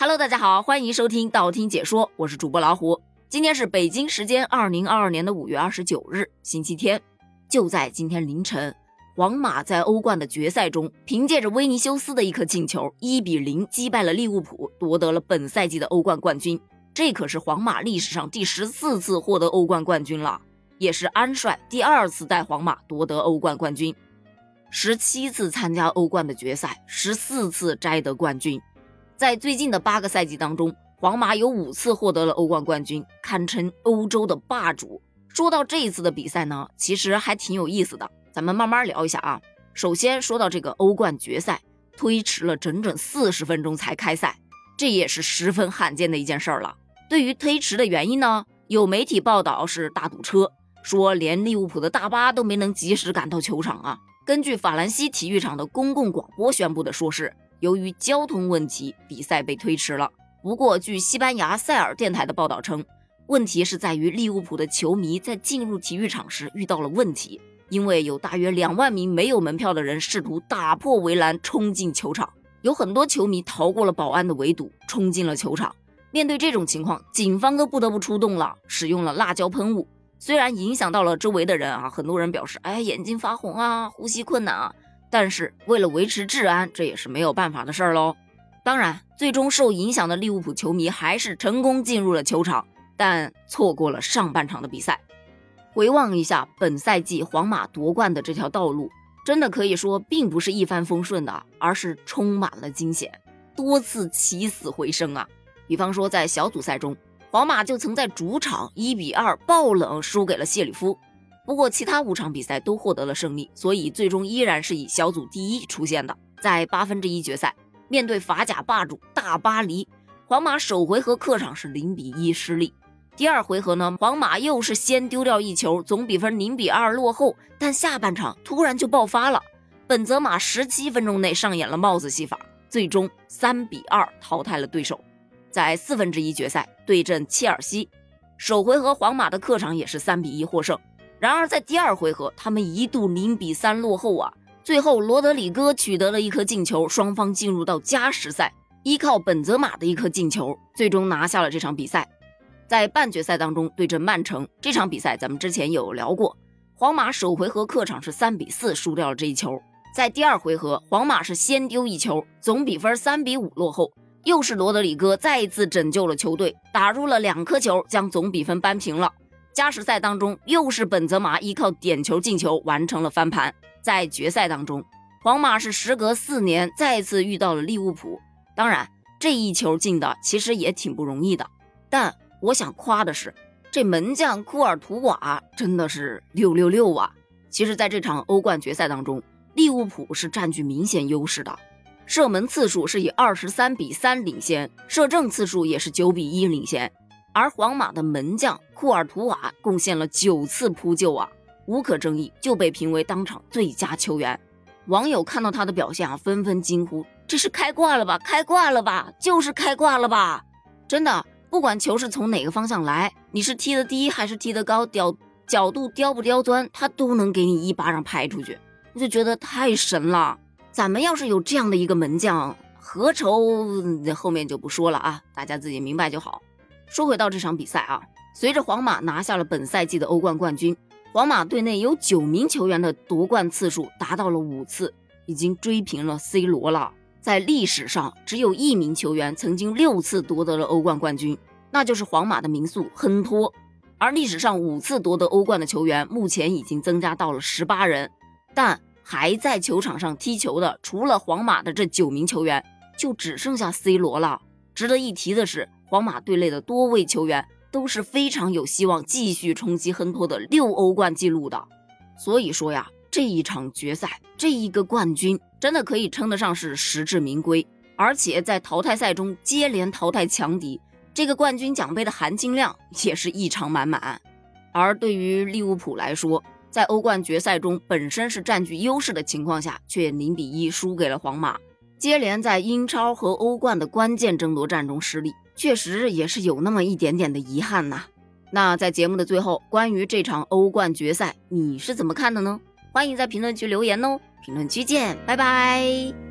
Hello，大家好，欢迎收听道听解说，我是主播老虎。今天是北京时间二零二二年的五月二十九日，星期天。就在今天凌晨，皇马在欧冠的决赛中，凭借着维尼修斯的一颗进球，一比零击败了利物浦，夺得了本赛季的欧冠冠军。这可是皇马历史上第十四次获得欧冠冠军了，也是安帅第二次带皇马夺得欧冠冠军。十七次参加欧冠的决赛，十四次摘得冠军。在最近的八个赛季当中，皇马有五次获得了欧冠冠军，堪称欧洲的霸主。说到这一次的比赛呢，其实还挺有意思的，咱们慢慢聊一下啊。首先说到这个欧冠决赛，推迟了整整四十分钟才开赛，这也是十分罕见的一件事儿了。对于推迟的原因呢，有媒体报道是大堵车，说连利物浦的大巴都没能及时赶到球场啊。根据法兰西体育场的公共广播宣布的说是。由于交通问题，比赛被推迟了。不过，据西班牙塞尔电台的报道称，问题是在于利物浦的球迷在进入体育场时遇到了问题，因为有大约两万名没有门票的人试图打破围栏冲进球场，有很多球迷逃过了保安的围堵，冲进了球场。面对这种情况，警方都不得不出动了，使用了辣椒喷雾。虽然影响到了周围的人啊，很多人表示，哎，眼睛发红啊，呼吸困难啊。但是为了维持治安，这也是没有办法的事儿喽。当然，最终受影响的利物浦球迷还是成功进入了球场，但错过了上半场的比赛。回望一下本赛季皇马夺冠的这条道路，真的可以说并不是一帆风顺的，而是充满了惊险，多次起死回生啊。比方说在小组赛中，皇马就曾在主场一比二爆冷输给了谢里夫。不过，其他五场比赛都获得了胜利，所以最终依然是以小组第一出现的。在八分之一决赛，面对法甲霸主大巴黎，皇马首回合客场是零比一失利。第二回合呢，皇马又是先丢掉一球，总比分零比二落后。但下半场突然就爆发了，本泽马十七分钟内上演了帽子戏法，最终三比二淘汰了对手。在四分之一决赛对阵切尔西，首回合皇马的客场也是三比一获胜。然而，在第二回合，他们一度零比三落后啊！最后，罗德里戈取得了一颗进球，双方进入到加时赛，依靠本泽马的一颗进球，最终拿下了这场比赛。在半决赛当中对阵曼城这场比赛，咱们之前有聊过，皇马首回合客场是三比四输掉了这一球。在第二回合，皇马是先丢一球，总比分三比五落后，又是罗德里戈再一次拯救了球队，打入了两颗球，将总比分扳平了。加时赛当中，又是本泽马依靠点球进球完成了翻盘。在决赛当中，皇马是时隔四年再次遇到了利物浦。当然，这一球进的其实也挺不容易的。但我想夸的是，这门将库尔图瓦真的是六六六啊！其实，在这场欧冠决赛当中，利物浦是占据明显优势的，射门次数是以二十三比三领先，射正次数也是九比一领先。而皇马的门将库尔图瓦贡献了九次扑救啊，无可争议就被评为当场最佳球员。网友看到他的表现啊，纷纷惊呼：“这是开挂了吧？开挂了吧？就是开挂了吧！”真的，不管球是从哪个方向来，你是踢得低还是踢得高，雕角度刁不刁钻，他都能给你一巴掌拍出去。我就觉得太神了。咱们要是有这样的一个门将，何愁后面就不说了啊，大家自己明白就好。说回到这场比赛啊，随着皇马拿下了本赛季的欧冠冠军，皇马队内有九名球员的夺冠次数达到了五次，已经追平了 C 罗了。在历史上，只有一名球员曾经六次夺得了欧冠冠军，那就是皇马的名宿亨托。而历史上五次夺得欧冠的球员，目前已经增加到了十八人，但还在球场上踢球的，除了皇马的这九名球员，就只剩下 C 罗了。值得一提的是。皇马队内的多位球员都是非常有希望继续冲击亨托的六欧冠纪录的，所以说呀，这一场决赛这一个冠军真的可以称得上是实至名归，而且在淘汰赛中接连淘汰强敌，这个冠军奖杯的含金量也是异常满满。而对于利物浦来说，在欧冠决赛中本身是占据优势的情况下，却零比一输给了皇马，接连在英超和欧冠的关键争夺战中失利。确实也是有那么一点点的遗憾呐。那在节目的最后，关于这场欧冠决赛，你是怎么看的呢？欢迎在评论区留言哦。评论区见，拜拜。